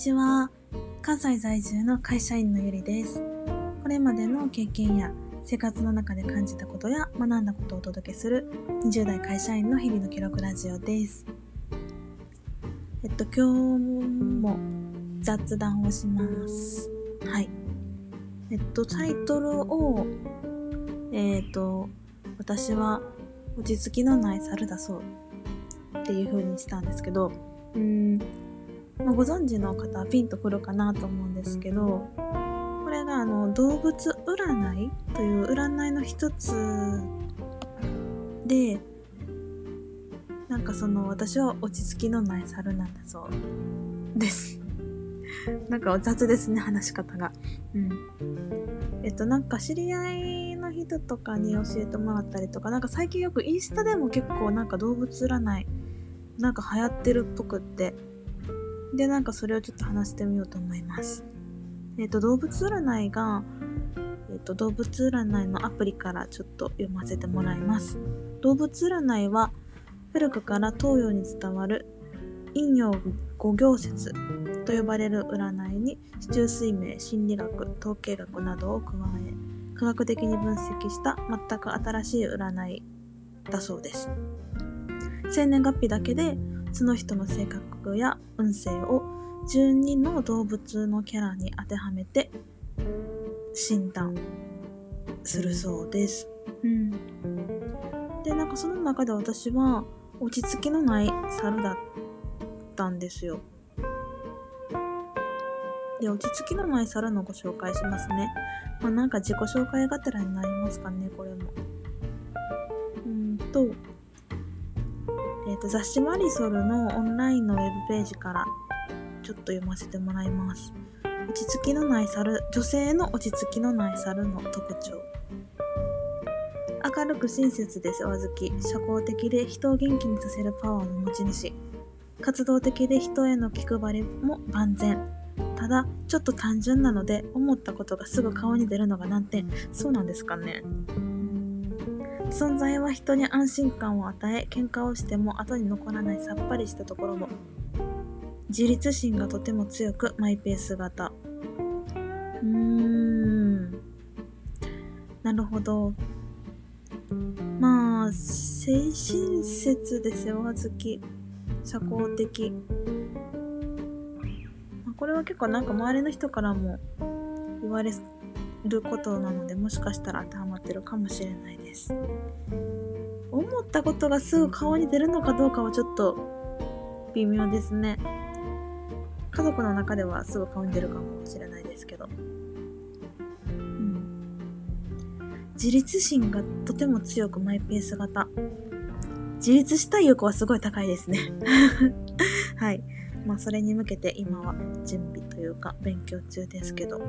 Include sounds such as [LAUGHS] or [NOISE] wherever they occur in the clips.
ちは。関西在住の会社員のゆりです。これまでの経験や生活の中で感じたことや学んだことをお届けする20代会社員の日々の記録ラジオです。えっと、今日も雑談をします。はい。えっと、タイトルを、えっと、私は落ち着きのない猿だそうっていう風にしたんですけど、うん、まあ、ご存知の方はピンとくるかなと思うんですけど、これがあの動物占いという占いの一つで、なんかその私は落ち着きのない猿なんだそうです。[LAUGHS] なんか雑ですね、話し方が。うん。えっと、なんか知り合いの人とかに教えてもらったりとか、なんか最近よくインスタでも結構なんか動物占い、なんか流行ってるっぽくって、で、なんかそれをちょっと話してみようと思います。えっ、と、動物占いが、えっ、と、動物占いのアプリからちょっと読ませてもらいます。動物占いは、古くから東洋に伝わる陰陽五行説と呼ばれる占いに、市中水明、心理学、統計学などを加え、科学的に分析した全く新しい占いだそうです。生年月日だけでその人の性格や運勢を12の動物のキャラに当てはめて診断するそうです。うん。で、なんかその中で私は落ち着きのない猿だったんですよ。で、落ち着きのない猿のご紹介しますね。まあなんか自己紹介がてらになりますかね、これも。と、雑誌マリソルのオンラインのウェブページからちょっと読ませてもらいます。落ち着きのない猿、女性の落ち着きのない猿の特徴。明るく親切で世話好き、社交的で人を元気にさせるパワーの持ち主。活動的で人への気配りも万全。ただ、ちょっと単純なので、思ったことがすぐ顔に出るのが難点。そうなんですかね。存在は人に安心感を与え喧嘩をしても後に残らないさっぱりしたところも。自立心がとても強くマイペース型。うーん。なるほど。まあ精神説で世話好き。社交的。まあこれは結構なんか周りの人からも言われることなのでもしかしたら当てはまってるかもしれないです。思ったことがすぐ顔に出るのかどうかはちょっと微妙ですね。家族の中ではすぐ顔に出るかもしれないですけど、うん、自立心がとても強くマイペース型。自立したい欲はすごい高いですね。[LAUGHS] はい。まあそれに向けて今は準備というか勉強中ですけど。う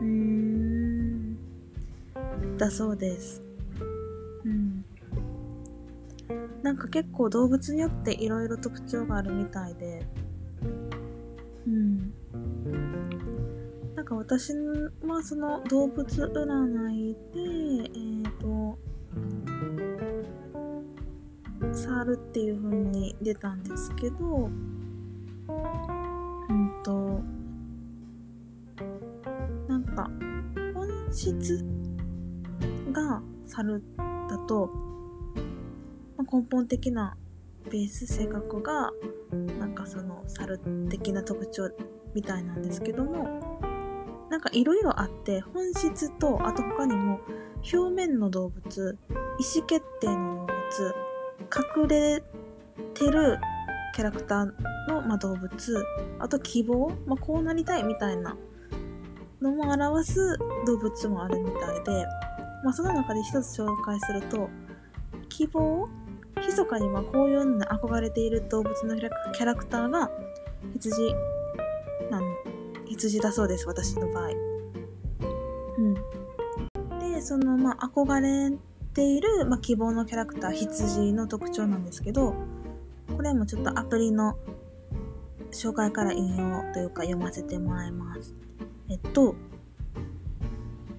ーん。だそうです。うん。なんか結構動物によっていろいろ特徴があるみたいで、うん。なんか私はその動物占いで、えっ、と、猿っていう風に出たんですけど、うんと、なんか、本質が猿だと、まあ、根本的なベース性格がなんかその猿的な特徴みたいなんですけどもなんかいろいろあって本質とあと他にも表面の動物意思決定の動物隠れてるキャラクターの、まあ、動物あと希望、まあ、こうなりたいみたいなのも表す動物もあるみたいで、まあ、その中で一つ紹介すると希望密かにまあこういうのに憧れている動物のキャラクターが羊なん羊だそうです私の場合。うん、でそのまあ憧れている、まあ、希望のキャラクター羊の特徴なんですけどこれもちょっとアプリの紹介から引用というか読ませてもらいます。えっと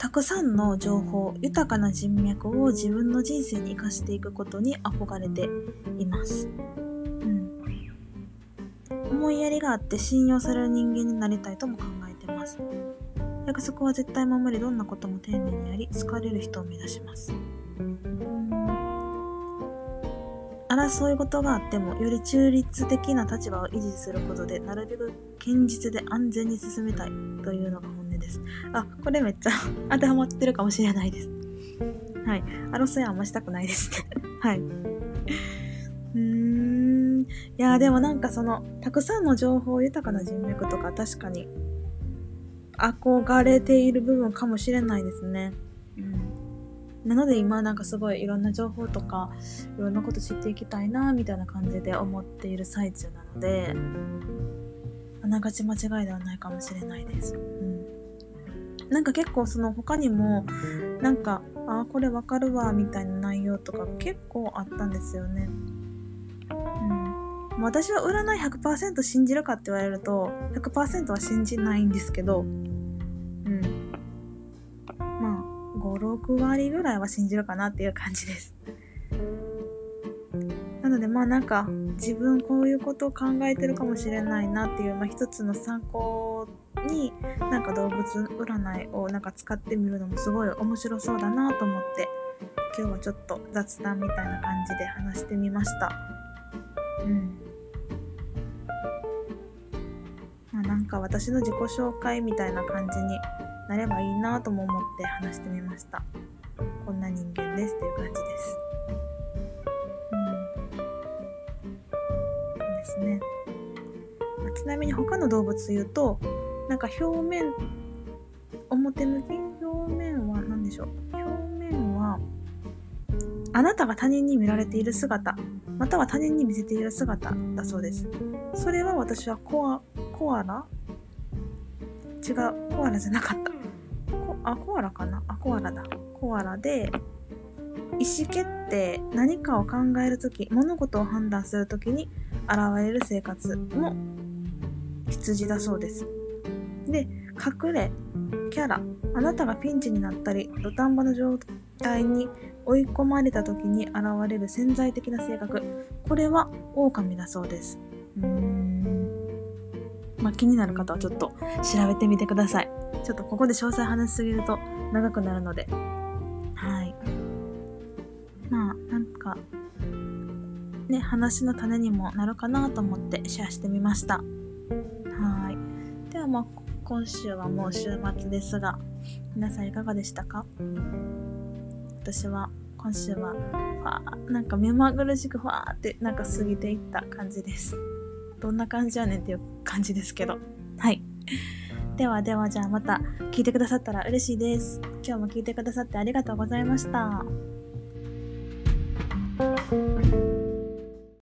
たくさんの情報、豊かな人脈を自分の人生に生かしていくことに憧れています。うん。思いやりがあって信用される人間になりたいとも考えてます。約束は絶対守り、どんなことも丁寧にやり、好かれる人を目指します。争い事があっても、より中立的な立場を維持することで、なるべく堅実で安全に進めたいというのが本音です。あ、これめっちゃ [LAUGHS] 当てはまってるかもしれないです。はい。争いはあんましたくないですね [LAUGHS] はい。うーん。いや、でもなんかその、たくさんの情報豊かな人脈とか確かに憧れている部分かもしれないですね。うん。なので今なんかすごいいろんな情報とかいろんなこと知っていきたいなみたいな感じで思っている最中なのであながち間違いではないかもしれないです。なんか結構その他にもなんかあこれわかるわみたいな内容とか結構あったんですよね。うん。私は占い100%信じるかって言われると100%は信じないんですけどうん。まあ56割ぐらいは信じるかなっていう感じです。なのでまあなんか自分こういうことを考えてるかもしれないなっていう、まあ、一つの参考になんか動物占いをなんか使ってみるのもすごい面白そうだなと思って今日はちょっと雑談みたいな感じで話してみました。うん。まあなんか私の自己紹介みたいな感じになればいいなとも思って話してみました。こんな人間ですっていう感じです。うん。そうですね、ちなみに他の動物言うとなんか表面表向き？表面は何でしょう？表面はあなたが他人に見られている姿または他人に見せている姿だそうですそれは私はコアコアラ？違う、コアラじゃなかった。コあ、コアラかな？あ、コアラだ。コアラで、意思決定、何かを考えるとき、物事を判断するときに現れる生活も羊だそうです。で、隠れ、キャラ、あなたがピンチになったり、土壇場の状態に追い込まれた時に現れる潜在的な性格、これは狼だそうです。うんまあ、気になる方はちょっと調べてみてください。ちょっとここで詳細話しすぎると長くなるので。はい。まあ、なんか、ね、話の種にもなるかなと思ってシェアしてみました。はい。ではまあ、今週はもう週末ですが、皆さんいかがでしたか？私は今週はわ、なんか目まぐるしくふわーってなんか過ぎていった感じです。どんな感じやねんっていう感じですけど。はい。ではではじゃあまた聞いてくださったら嬉しいです。今日も聞いてくださってありがとうございました。